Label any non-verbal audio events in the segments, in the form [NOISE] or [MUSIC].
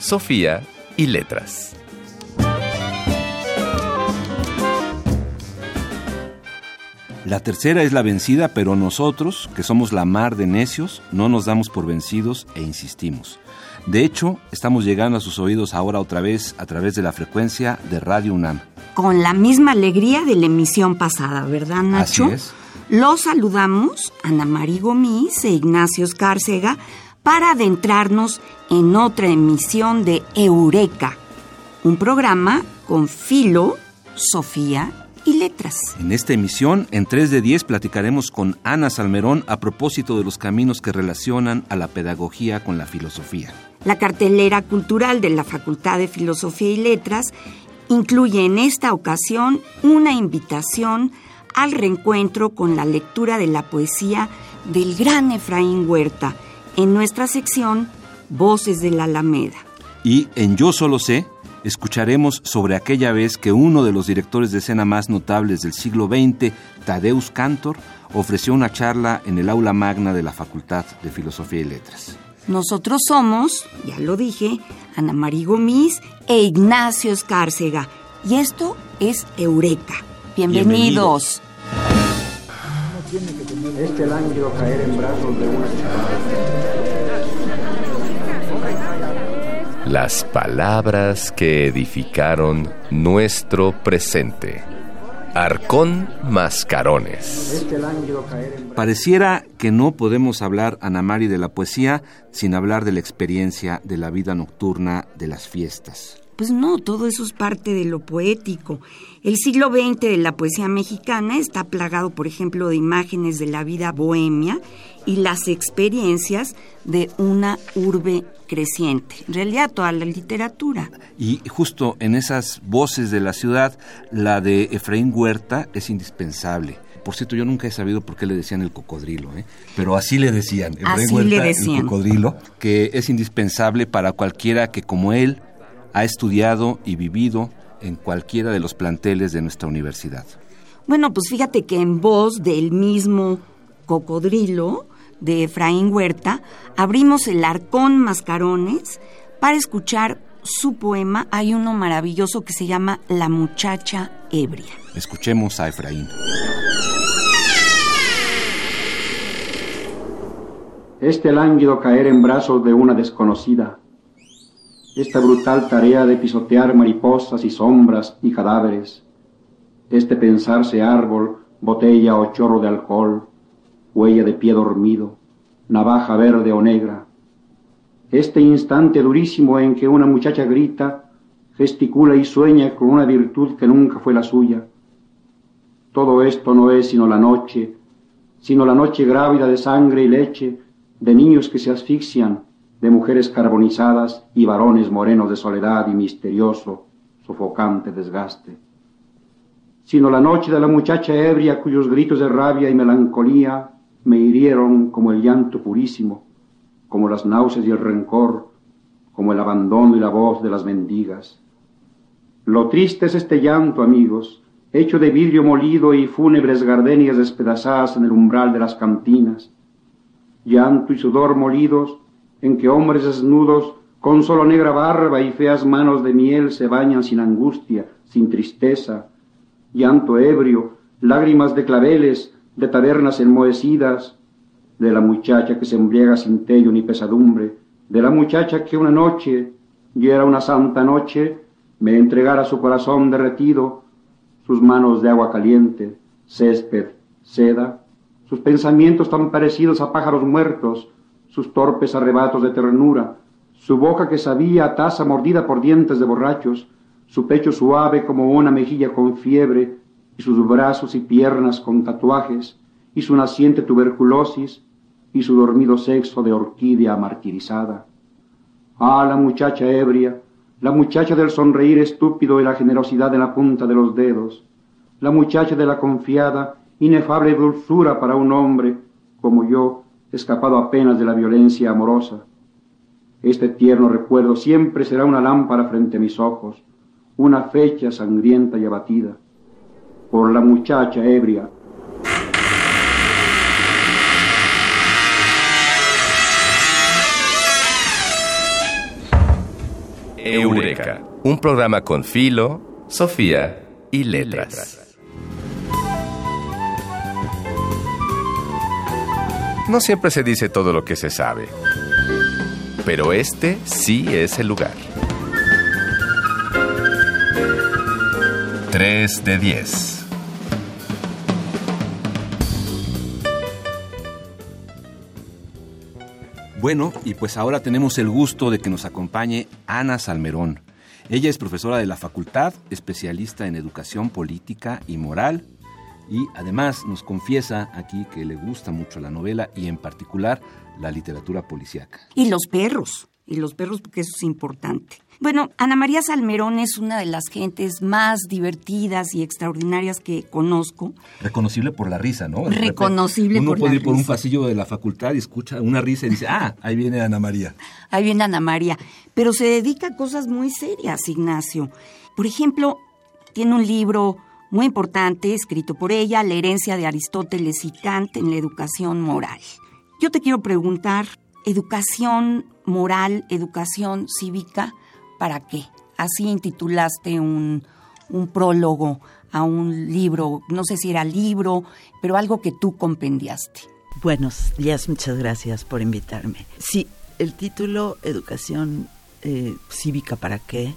Sofía y letras. La tercera es la vencida, pero nosotros, que somos la mar de necios, no nos damos por vencidos e insistimos. De hecho, estamos llegando a sus oídos ahora otra vez a través de la frecuencia de Radio UNAM. Con la misma alegría de la emisión pasada, ¿verdad, Nacho? Así es. Los saludamos, Ana María Gomis e Ignacio Escárcega, para adentrarnos en otra emisión de Eureka, un programa con filo, Sofía y letras. En esta emisión, en 3 de 10, platicaremos con Ana Salmerón a propósito de los caminos que relacionan a la pedagogía con la filosofía. La cartelera cultural de la Facultad de Filosofía y Letras incluye en esta ocasión una invitación al reencuentro con la lectura de la poesía del gran Efraín Huerta en nuestra sección Voces de la Alameda. Y en Yo Solo Sé, escucharemos sobre aquella vez que uno de los directores de escena más notables del siglo XX, Tadeusz Cantor, ofreció una charla en el aula magna de la Facultad de Filosofía y Letras. Nosotros somos, ya lo dije, Ana María Gomis e Ignacio Escárcega. Y esto es Eureka. Bienvenidos. Este lánguido caer en brazos de una Las palabras que edificaron nuestro presente. Arcón Mascarones. Este Pareciera que no podemos hablar, Ana Mari, de la poesía sin hablar de la experiencia de la vida nocturna de las fiestas. Pues no, todo eso es parte de lo poético. El siglo XX de la poesía mexicana está plagado, por ejemplo, de imágenes de la vida bohemia y las experiencias de una urbe creciente. En realidad, toda la literatura. Y justo en esas voces de la ciudad, la de Efraín Huerta es indispensable. Por cierto, yo nunca he sabido por qué le decían el cocodrilo, ¿eh? pero así le decían, Efraín Así Huerta, le el decían. cocodrilo, que es indispensable para cualquiera que como él ha estudiado y vivido en cualquiera de los planteles de nuestra universidad. Bueno, pues fíjate que en voz del mismo cocodrilo de Efraín Huerta, abrimos el Arcón Mascarones para escuchar su poema. Hay uno maravilloso que se llama La muchacha ebria. Escuchemos a Efraín. Este lánguido caer en brazos de una desconocida. Esta brutal tarea de pisotear mariposas y sombras y cadáveres. Este pensarse árbol, botella o chorro de alcohol, huella de pie dormido, navaja verde o negra. Este instante durísimo en que una muchacha grita, gesticula y sueña con una virtud que nunca fue la suya. Todo esto no es sino la noche, sino la noche grávida de sangre y leche, de niños que se asfixian, de mujeres carbonizadas y varones morenos de soledad y misterioso, sofocante desgaste. Sino la noche de la muchacha ebria cuyos gritos de rabia y melancolía me hirieron como el llanto purísimo, como las náuseas y el rencor, como el abandono y la voz de las mendigas. Lo triste es este llanto, amigos, hecho de vidrio molido y fúnebres gardenias despedazadas en el umbral de las cantinas. Llanto y sudor molidos en que hombres desnudos con solo negra barba y feas manos de miel se bañan sin angustia, sin tristeza. Llanto ebrio, lágrimas de claveles, de tabernas enmohecidas, de la muchacha que se embriaga sin tello ni pesadumbre, de la muchacha que una noche, y era una santa noche, me entregara su corazón derretido, sus manos de agua caliente, césped, seda, sus pensamientos tan parecidos a pájaros muertos, sus torpes arrebatos de ternura, su boca que sabía a taza mordida por dientes de borrachos, su pecho suave como una mejilla con fiebre, y sus brazos y piernas con tatuajes, y su naciente tuberculosis, y su dormido sexo de orquídea martirizada. Ah, la muchacha ebria, la muchacha del sonreír estúpido y la generosidad en la punta de los dedos, la muchacha de la confiada, inefable dulzura para un hombre como yo, escapado apenas de la violencia amorosa. Este tierno recuerdo siempre será una lámpara frente a mis ojos, una fecha sangrienta y abatida, por la muchacha ebria Eureka, un programa con Filo, Sofía y Letras. No siempre se dice todo lo que se sabe, pero este sí es el lugar. 3 de 10. Bueno, y pues ahora tenemos el gusto de que nos acompañe Ana Salmerón. Ella es profesora de la facultad, especialista en educación política y moral, y además nos confiesa aquí que le gusta mucho la novela y en particular la literatura policíaca. Y los perros, y los perros porque eso es importante. Bueno, Ana María Salmerón es una de las gentes más divertidas y extraordinarias que conozco. Reconocible por la risa, ¿no? Reconocible Uno por puede la ir por un risa. pasillo de la facultad y escucha una risa y dice, ah, ahí viene Ana María. Ahí viene Ana María. Pero se dedica a cosas muy serias, Ignacio. Por ejemplo, tiene un libro muy importante escrito por ella, La herencia de Aristóteles y Kant en la educación moral. Yo te quiero preguntar, ¿educación moral, educación cívica, para qué? Así intitulaste un, un prólogo a un libro, no sé si era libro, pero algo que tú compendiaste. Buenos días, muchas gracias por invitarme. Sí, el título Educación eh, Cívica para qué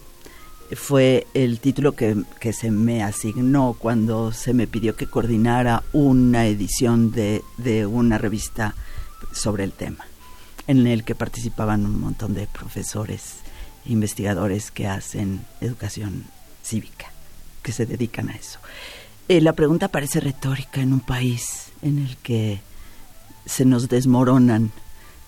fue el título que, se me asignó cuando se me pidió que coordinara una edición de, una revista sobre el tema, en el que participaban un montón de profesores investigadores que hacen educación cívica, que se dedican a eso. Eh, la pregunta parece retórica en un país en el que se nos desmoronan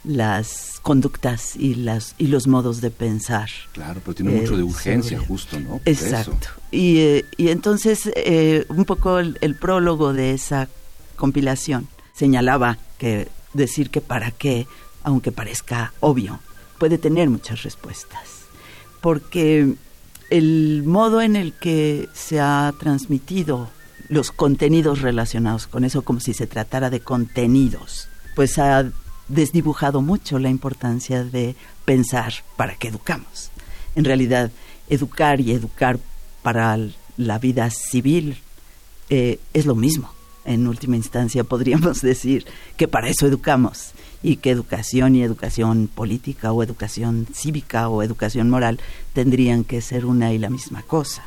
las conductas y las y los modos de pensar. Claro, pero tiene mucho Eh, de urgencia, sobre- justo, ¿no? Por eso. Exacto. Y, eh, y entonces eh, un poco el, el prólogo de esa compilación señalaba que decir que para qué, aunque parezca obvio, puede tener muchas respuestas. Porque el modo en el que se ha transmitido los contenidos relacionados con eso, como si se tratara de contenidos, pues ha desdibujado mucho la importancia de pensar para qué educamos. En realidad, educar y educar para la vida civil eh, es lo mismo. En última instancia, podríamos [LAUGHS] decir que para eso educamos y que educación y educación política o educación cívica o educación moral tendrían que ser una y la misma cosa.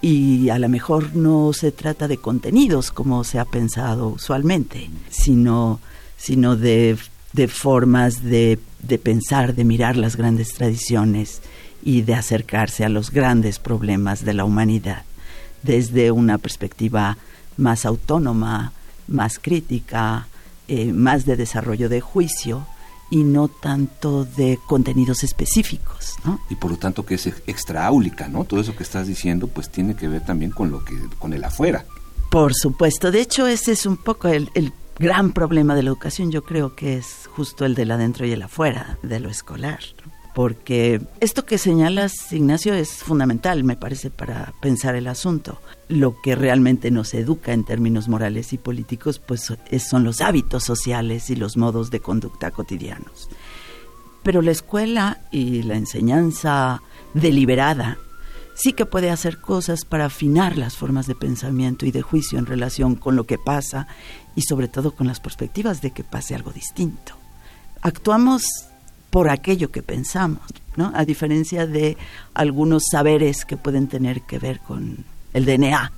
Y a lo mejor no se trata de contenidos como se ha pensado usualmente, sino, sino de, de formas de, de pensar, de mirar las grandes tradiciones y de acercarse a los grandes problemas de la humanidad desde una perspectiva más autónoma, más crítica, eh, más de desarrollo de juicio y no tanto de contenidos específicos, ¿no? Y por lo tanto que es ex- extraáulica, ¿no? Todo eso que estás diciendo pues tiene que ver también con lo que con el afuera. Por supuesto, de hecho ese es un poco el, el gran problema de la educación, yo creo que es justo el del adentro y el afuera de lo escolar, porque esto que señalas, Ignacio, es fundamental, me parece, para pensar el asunto. Lo que realmente nos educa en términos morales y políticos, pues es- son los hábitos sociales y los modos de conducta cotidianos. Pero la escuela y la enseñanza deliberada sí que puede hacer cosas para afinar las formas de pensamiento y de juicio en relación con lo que pasa y sobre todo con las perspectivas de que pase algo distinto. Actuamos por aquello que pensamos, ¿no? A diferencia de algunos saberes que pueden tener que ver con el DNA.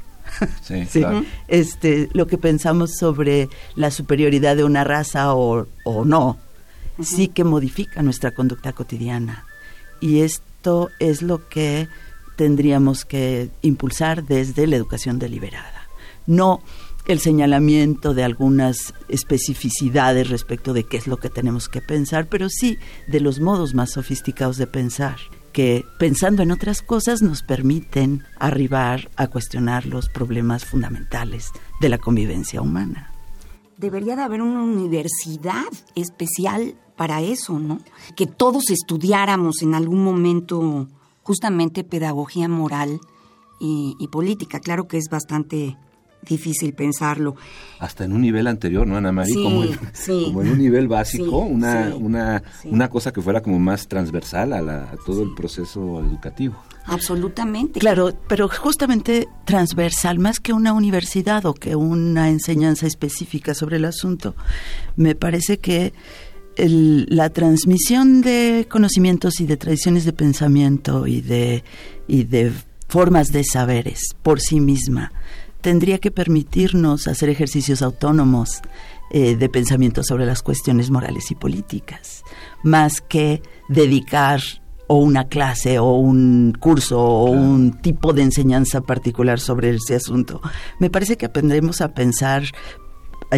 Sí, [LAUGHS] Sí, claro. este, lo que pensamos sobre la superioridad de una raza o, o no, sí que modifica nuestra conducta cotidiana. Y esto es lo que tendríamos que impulsar desde la educación deliberada. No el señalamiento de algunas especificidades respecto de qué es lo que tenemos que pensar, pero sí de los modos más sofisticados de pensar que pensando en otras cosas nos permiten arribar a cuestionar los problemas fundamentales de la convivencia humana. Debería de haber una universidad especial para eso, ¿no? Que todos estudiáramos en algún momento justamente pedagogía moral y, política. Claro que es bastante difícil pensarlo. Hasta en un nivel anterior, ¿no, Ana María? como, en un nivel básico, una, una, una cosa que fuera como más transversal a, a todo el proceso educativo. Absolutamente. Claro, pero justamente transversal, más que una universidad o que una enseñanza específica sobre el asunto, me parece que la transmisión de conocimientos y de tradiciones de pensamiento y de, y de formas de saberes por sí misma tendría que permitirnos hacer ejercicios autónomos eh, de pensamiento sobre las cuestiones morales y políticas, más que dedicar o una clase o un curso o un tipo de enseñanza particular sobre ese asunto. Me parece que aprendemos a pensar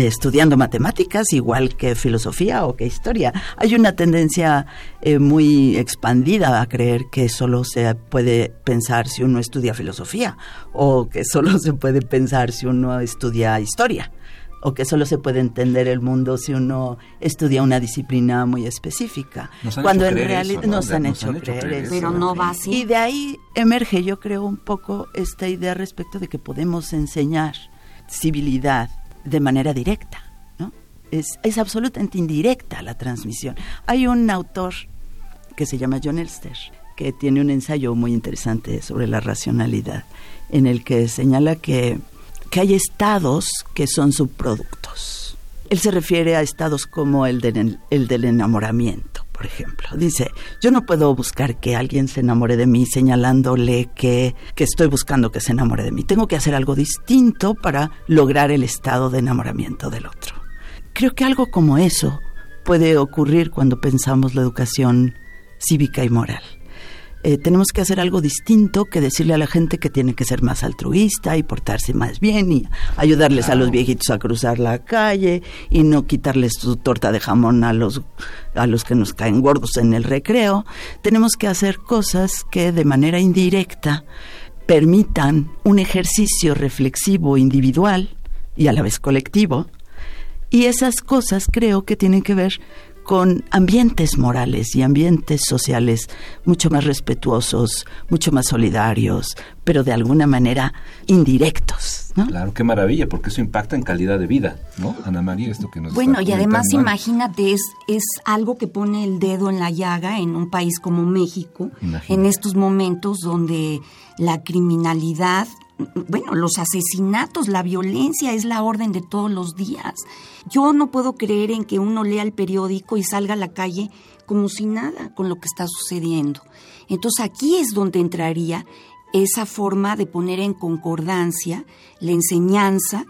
estudiando matemáticas igual que filosofía o que historia. Hay una tendencia eh, muy expandida a creer que solo se puede pensar si uno estudia filosofía o que solo [LAUGHS] se puede pensar si uno estudia historia o que solo se puede entender el mundo si uno estudia una disciplina muy específica. Cuando en realidad nos, han, hecho creer, eso. Pero no va así. Y de ahí emerge, yo creo, un poco esta idea respecto de que podemos enseñar civilidad de manera directa. ¿no? Es, absolutamente indirecta la transmisión. Hay un autor que se llama John Elster, que tiene un ensayo muy interesante sobre la racionalidad, en el que señala que, que hay estados que son subproductos. Él se refiere a estados como el, el del enamoramiento por ejemplo. Dice, yo no puedo buscar que alguien se enamore de mí señalándole que, que estoy buscando que se enamore de mí. Tengo que hacer algo distinto para lograr el estado de enamoramiento del otro. Creo que algo como eso puede ocurrir cuando pensamos la educación cívica y moral. Eh, tenemos que hacer algo distinto que decirle a la gente que tiene que ser más altruista y portarse más bien y ayudarles a los viejitos a cruzar la calle y no quitarles su torta de jamón a los, a los que nos caen gordos en el recreo. Tenemos que hacer cosas que de manera indirecta permitan un ejercicio reflexivo individual y a la vez colectivo. Y esas cosas creo que tienen que ver con ambientes morales y ambientes sociales mucho más respetuosos, mucho más solidarios, pero de alguna manera indirectos. ¿no? Claro, qué maravilla, porque eso impacta en calidad de vida, ¿no? Ana María, esto que nos Bueno, y además imagínate, es, es algo que pone el dedo en la llaga en un país como México, en estos momentos donde la criminalidad bueno, los asesinatos, la violencia es la orden de todos los días. Yo no puedo creer en que uno lea el periódico y salga a la calle como si nada con lo que está sucediendo. Entonces aquí es donde entraría esa forma de poner en concordancia la enseñanza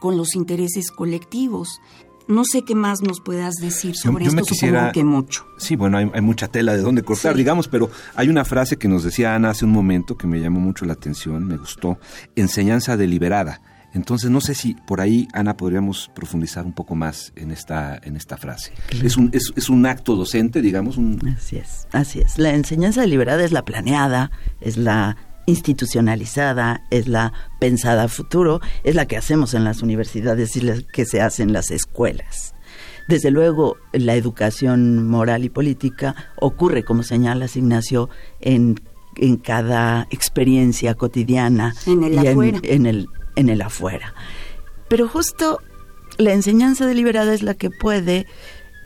con los intereses colectivos. No sé qué más nos puedas decir sobre esto, supongo que mucho. Sí, bueno, hay, mucha tela de dónde cortar, digamos, pero hay una frase que nos decía Ana hace un momento que me llamó mucho la atención, me gustó, enseñanza deliberada. Entonces, no sé si por ahí, Ana, podríamos profundizar un poco más en esta, en esta frase. Es, un, es, es un acto docente, digamos. Un... Así es, así es. La enseñanza deliberada es la planeada, es la institucionalizada, es la pensada a futuro, es la que hacemos en las universidades y la que se hace en las escuelas. Desde luego, la educación moral y política ocurre, como señala Ignacio, en, en cada experiencia cotidiana en el, afuera. En, el, en el afuera. Pero justo la enseñanza deliberada es la que puede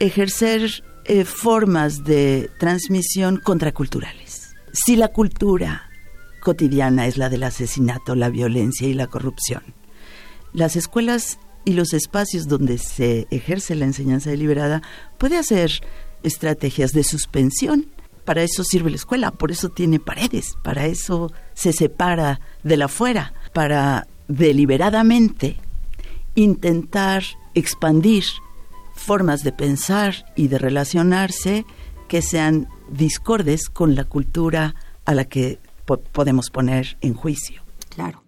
ejercer eh, formas de transmisión contraculturales. Si la cultura cotidiana es la del asesinato, la violencia y la corrupción. Las escuelas y los espacios donde se ejerce la enseñanza deliberada puede hacer estrategias de suspensión. Para eso sirve la escuela, por eso tiene paredes, para eso se separa de la afuera, para deliberadamente intentar expandir formas de pensar y de relacionarse que sean discordes con la cultura a la que podemos poner en juicio. Claro.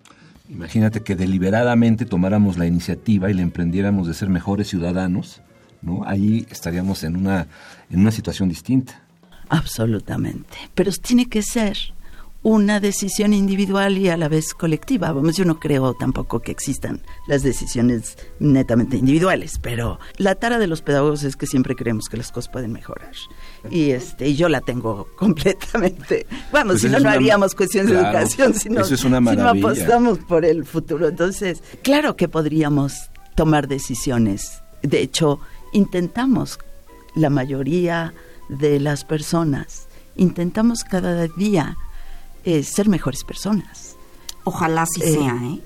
Imagínate que deliberadamente tomáramos la iniciativa y le emprendiéramos de ser mejores ciudadanos, ¿no? Ahí estaríamos en una, en una situación distinta. Absolutamente. Pero tiene que ser una decisión individual y a la vez colectiva. Vamos, yo no creo tampoco que existan las decisiones netamente individuales, pero la tara de los pedagogos es que siempre creemos que las cosas pueden mejorar. Y este, y yo la tengo [LAUGHS] completamente. Vamos, Pues si no, no haríamos cuestiones Claro, de educación, si no, eso es una si no maravilla. apostamos por el futuro. Entonces, claro que podríamos tomar decisiones. De hecho, intentamos la mayoría de las personas, intentamos cada día eh, ser mejores personas. Ojalá sí Eh, sea, ¿eh?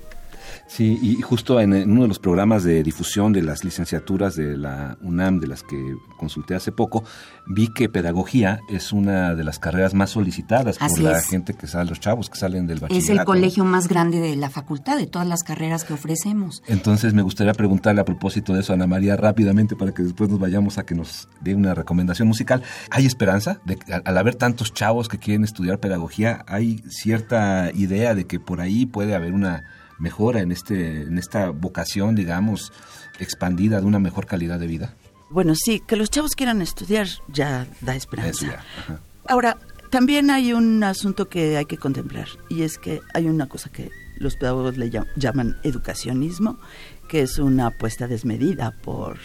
Sí, y justo en, en uno de los programas de difusión de las licenciaturas de la UNAM, de las que consulté hace poco, vi que pedagogía es una de las carreras más solicitadas por la es. gente que sale, los chavos que salen del Es bachillerato. el colegio más grande de la facultad, de todas las carreras que ofrecemos. Entonces me gustaría preguntarle a propósito de eso a Ana María rápidamente para que después nos vayamos a que nos dé una recomendación musical. ¿Hay esperanza? De, que al, al haber tantos chavos que quieren estudiar pedagogía, ¿hay cierta idea de que por ahí puede haber una mejora en, este, en esta vocación, digamos, expandida de una mejor calidad de vida? Bueno, sí, que los chavos quieran estudiar ya da esperanza. Ya. Ahora, también hay un asunto que hay que contemplar y es que hay una cosa que los pedagogos le llam- llaman educacionismo, que es una apuesta desmedida por,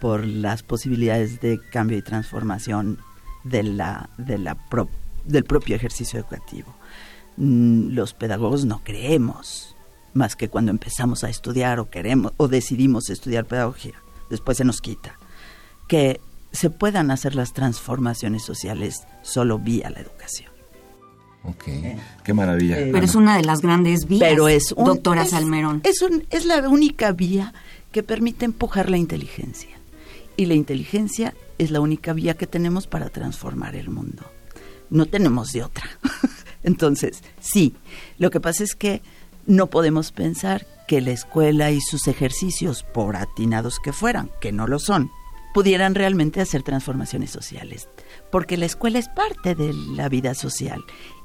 por las posibilidades de cambio y transformación de la, de la pro- del propio ejercicio educativo. Mm, Los pedagogos no creemos más que cuando empezamos a estudiar o queremos o decidimos estudiar pedagogía, después se nos quita que se puedan hacer las transformaciones sociales solo vía la educación. Ok, qué maravilla. Eh, Pero es una de las grandes vías, Pero es un- doctora es- Salmerón. Es, un- es la única vía que permite empujar la inteligencia. Y la inteligencia es la única vía que tenemos para transformar el mundo. No tenemos de otra. [LAUGHS] Entonces, sí, lo que pasa es que no podemos pensar que la escuela y sus ejercicios, por atinados que fueran, que no lo son, pudieran realmente hacer transformaciones sociales. Porque la escuela es parte de la vida social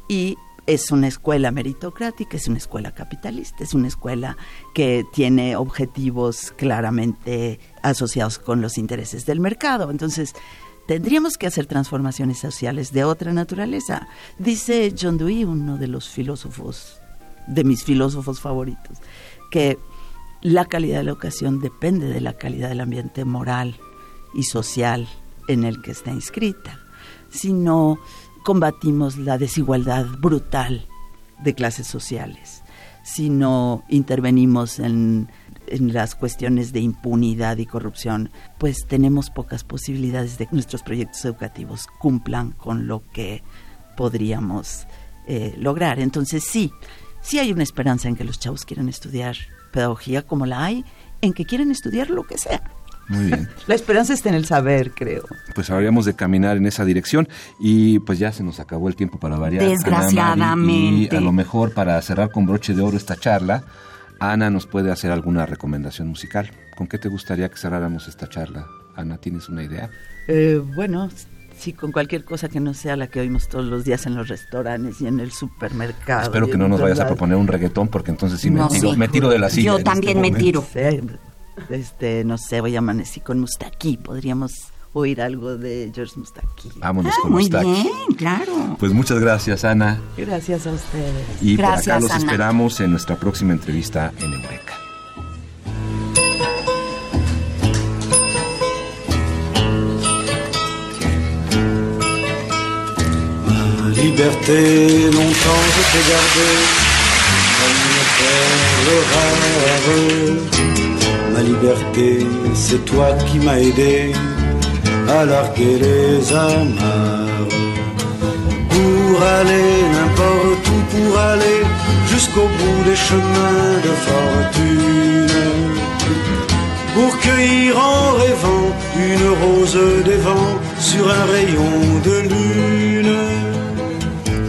y es una escuela meritocrática, es una escuela capitalista, es una escuela que tiene objetivos claramente asociados con los intereses del mercado. Entonces, tendríamos que hacer transformaciones sociales de otra naturaleza. Dice John Dewey, uno de los filósofos, de mis filósofos favoritos, que la calidad de la educación depende de la calidad del ambiente moral y social en el que está inscrita. Si no combatimos la desigualdad brutal de clases sociales, si no intervenimos en, en las cuestiones de impunidad y corrupción, pues tenemos pocas posibilidades de que nuestros proyectos educativos cumplan con lo que podríamos eh, lograr. Entonces sí, sí hay una esperanza en que los chavos quieran estudiar pedagogía como la hay, en que quieren estudiar lo que sea. Muy bien. [LAUGHS] La esperanza está en el saber, creo. Pues habríamos de caminar en esa dirección y pues ya se nos acabó el tiempo para variar. Desgraciadamente. Y a lo mejor para cerrar con broche de oro esta charla, Ana nos puede hacer alguna recomendación musical. ¿Con qué te gustaría que cerráramos esta charla? Ana, ¿tienes una idea? Eh, bueno, sí, con cualquier cosa que no sea la que oímos todos los días en los restaurantes y en el supermercado. Espero que no nos vayas a proponer un reggaetón porque entonces sí me, tiro, sí. me tiro de la silla. Yo este también me momento. tiro. Este, no sé, voy a amanecer con Mustaki. Podríamos oír algo de George Mustaki. Vámonos Ah, con muy Mustaki. bien, claro. Pues muchas gracias, Ana. Gracias a ustedes. Y por acá los Ana. esperamos en nuestra próxima entrevista en Eureka. Liberté, longtemps je t'ai gardée comme perle rare. Ma liberté, c'est toi qui m'as aidé à larguer les amarres. Pour aller n'importe où, pour aller jusqu'au bout des chemins de fortune pour cueillir en rêvant une rose des vents sur un rayon de lune.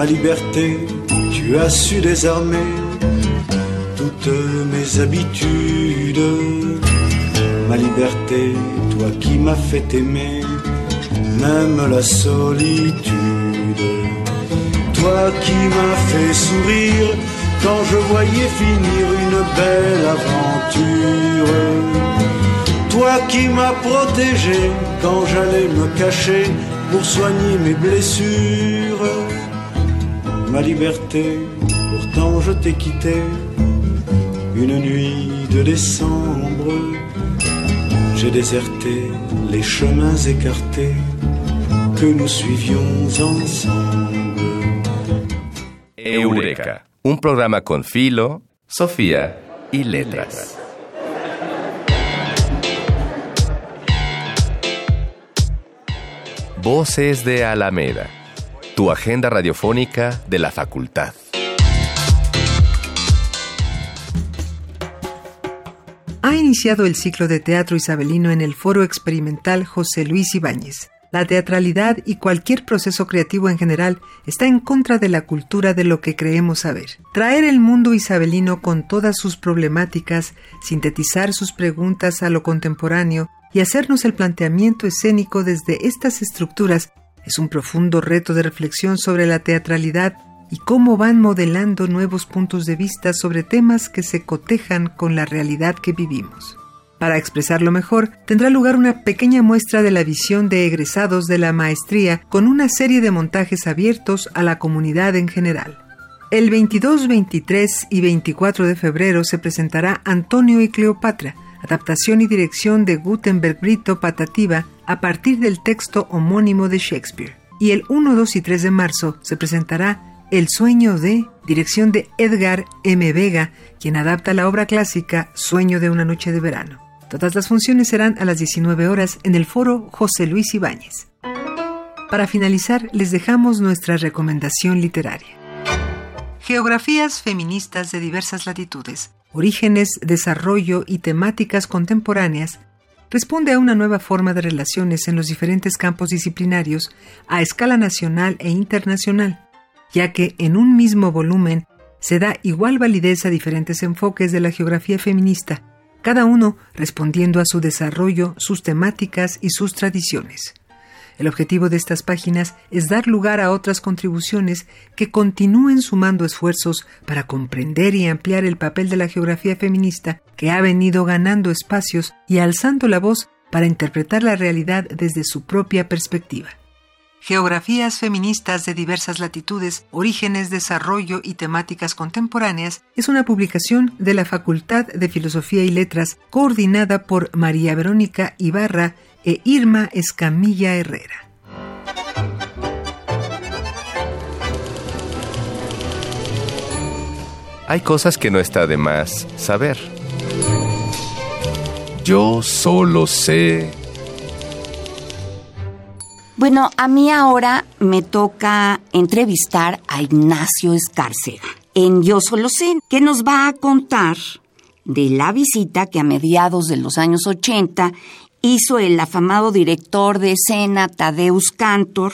Ma liberté, tu as su désarmer toutes mes habitudes. Ma liberté, toi qui m'as fait aimer, même la solitude. Toi qui m'as fait sourire quand je voyais finir une belle aventure. Toi qui m'as protégé quand j'allais me cacher pour soigner mes blessures. Ma liberté, pourtant je t'ai quitté une nuit de décembre. J'ai déserté les chemins écartés que nous suivions ensemble. Eureka, un programa con filo, Sofía y letras. Voces de Alameda, tu agenda radiofónica de la facultad. Ha iniciado el ciclo de teatro isabelino en el Foro Experimental José Luis Ibáñez. La teatralidad y cualquier proceso creativo en general está en contra de la cultura de lo que creemos saber. Traer el mundo isabelino con todas sus problemáticas, sintetizar sus preguntas a lo contemporáneo y hacernos el planteamiento escénico desde estas estructuras es un profundo reto de reflexión sobre la teatralidad y cómo van modelando nuevos puntos de vista sobre temas que se cotejan con la realidad que vivimos. Para expresarlo mejor, tendrá lugar una pequeña muestra de la visión de egresados de la maestría con una serie de montajes abiertos a la comunidad en general. El 22, 23 y 24 de febrero se presentará Antonio y Cleopatra, adaptación y dirección de Gutenberg Brito Patativa a partir del texto homónimo de Shakespeare. Y el 1, 2 y 3 de marzo se presentará El sueño de, dirección de Edgar M. Vega, quien adapta la obra clásica Sueño de una noche de verano. Todas las funciones serán a las 19 horas en el foro José Luis Ibáñez. Para finalizar, les dejamos nuestra recomendación literaria. Geografías feministas de diversas latitudes, orígenes, desarrollo y temáticas contemporáneas responde a una nueva forma de relaciones en los diferentes campos disciplinarios a escala nacional e internacional, ya que en un mismo volumen se da igual validez a diferentes enfoques de la geografía feminista, cada uno respondiendo a su desarrollo, sus temáticas y sus tradiciones. El objetivo de estas páginas es dar lugar a otras contribuciones que continúen sumando esfuerzos para comprender y ampliar el papel de la geografía feminista que ha venido ganando espacios y alzando la voz para interpretar la realidad desde su propia perspectiva. Geografías feministas de diversas latitudes, orígenes, desarrollo y temáticas contemporáneas es una publicación de la Facultad de Filosofía y Letras coordinada por María Verónica Ibarra e Irma Escamilla Herrera. Hay cosas que no está de más saber. Yo solo sé Bueno, a mí ahora me toca entrevistar a Ignacio Escárcega en Yo Solo Sé, que nos va a contar de la visita que a mediados de los años 80 hizo el afamado director de escena Tadeusz Cantor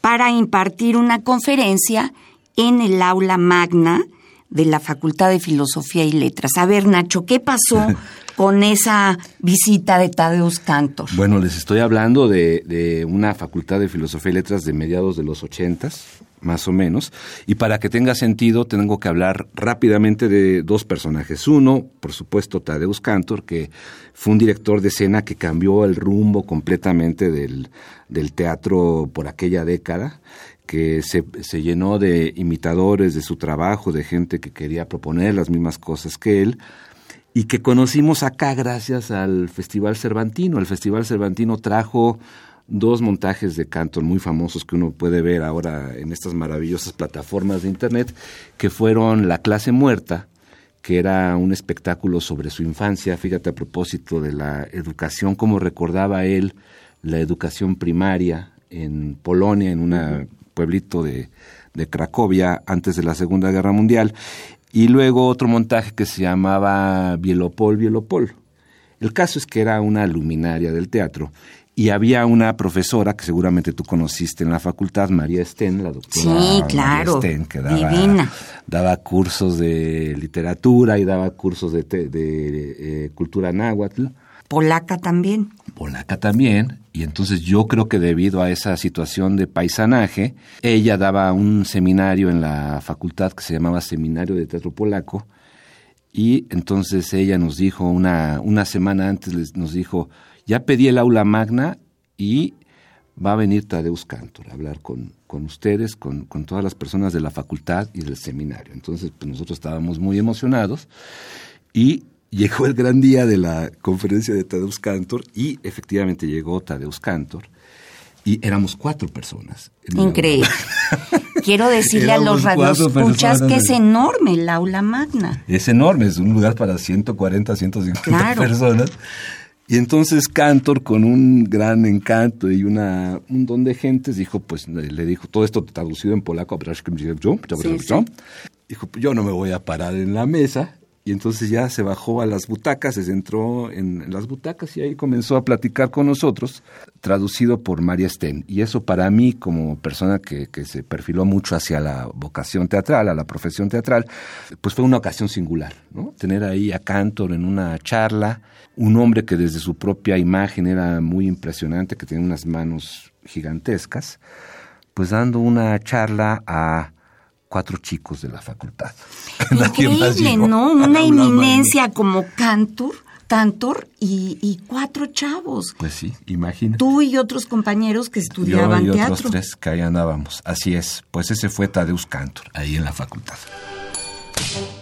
para impartir una conferencia en el aula magna de la Facultad de Filosofía y Letras. A ver, Nacho, ¿qué pasó [LAUGHS] con esa visita de Tadeusz Cantor? Bueno, les estoy hablando de, de una Facultad de Filosofía y Letras de mediados de los ochentas, más o menos, y para que tenga sentido tengo que hablar rápidamente de dos personajes. Uno, por supuesto, Tadeusz Cantor, que fue un director de escena que cambió el rumbo completamente del, del teatro por aquella década que se, se, llenó de imitadores de su trabajo, de gente que quería proponer las mismas cosas que él, y que conocimos acá gracias al Festival Cervantino. El Festival Cervantino trajo dos montajes de Cantor muy famosos que uno puede ver ahora en estas maravillosas plataformas de Internet, que fueron La clase muerta, que era un espectáculo sobre su infancia, fíjate a propósito de la educación, como recordaba él la educación primaria en Polonia, en un pueblito de, de Cracovia antes de la Segunda Guerra Mundial, y luego otro montaje que se llamaba Bielopol, Bielopol. El caso es que era una luminaria del teatro y había una profesora que seguramente tú conociste en la facultad, María Sten, la doctora sí, claro, Sten, que daba, daba, cursos de literatura y daba cursos de, de, eh, cultura náhuatl. Polaca también. Polaca también. Y entonces yo creo que debido a esa situación de paisanaje, ella daba un seminario en la facultad que se llamaba Seminario de Teatro Polaco. Y entonces ella nos dijo, una, una semana antes nos dijo, ya pedí el aula magna y va a venir Tadeusz Cantor a hablar con, con ustedes, con, con, todas las personas de la facultad y del seminario. Entonces, pues nosotros estábamos muy emocionados y llegó el gran día de la conferencia de Tadeusz Cantor y efectivamente llegó Tadeusz Cantor y éramos cuatro personas. Increíble. [LAUGHS] Quiero decirle a los radioescuchas que es enorme el aula magna. Es enorme, es un lugar para 140, 150 personas. Y entonces Cantor, con un gran encanto y una, un don de gentes, dijo, pues le dijo, todo esto traducido en polaco, dijo, yo no me voy a parar en la mesa, y entonces ya se bajó a las butacas, se centró en, las butacas y ahí comenzó a platicar con nosotros, traducido por María Sten. Y eso para mí, como persona que, que, se perfiló mucho hacia la vocación teatral, a la profesión teatral, pues fue una ocasión singular, ¿no? Tener ahí a Cantor en una charla, un hombre que desde su propia imagen era muy impresionante, que tenía unas manos gigantescas, pues dando una charla a cuatro chicos de la facultad. [LAUGHS] Increíble, ¿no? Una eminencia como Cantor, Cantor y, cuatro chavos. Pues sí, imagina. Tú y otros compañeros que estudiaban Yo y teatro. otros tres que ahí andábamos. Así es. Pues ese fue Tadeusz Cantor, ahí en la facultad.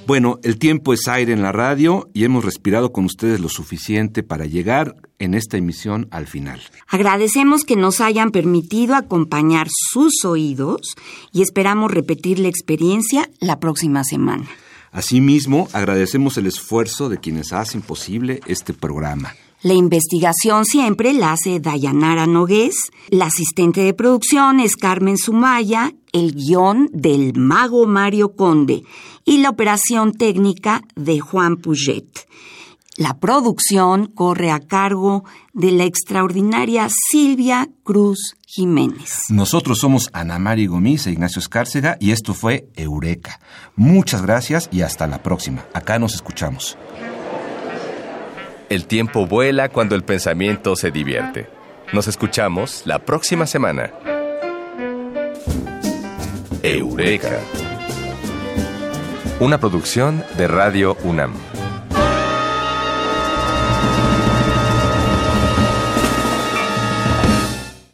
Bueno, el tiempo es aire en la radio y hemos respirado con ustedes lo suficiente para llegar en esta emisión al final. Agradecemos que nos hayan permitido acompañar sus oídos y esperamos repetir la experiencia la próxima semana. Asimismo, agradecemos el esfuerzo de quienes hacen posible este programa. La investigación siempre la hace Dayanara Nogués, la asistente de producción es Carmen Sumaya, el guion del mago Mario Conde y la operación técnica de Juan Puget. La producción corre a cargo de la extraordinaria Silvia Cruz Jiménez. Nosotros somos Ana Mari Gomis e Ignacio Escárcega y esto fue Eureka. Muchas gracias y hasta la próxima. Acá nos escuchamos. El tiempo vuela cuando el pensamiento se divierte. Nos escuchamos la próxima semana. Eureka. Una producción de Radio UNAM.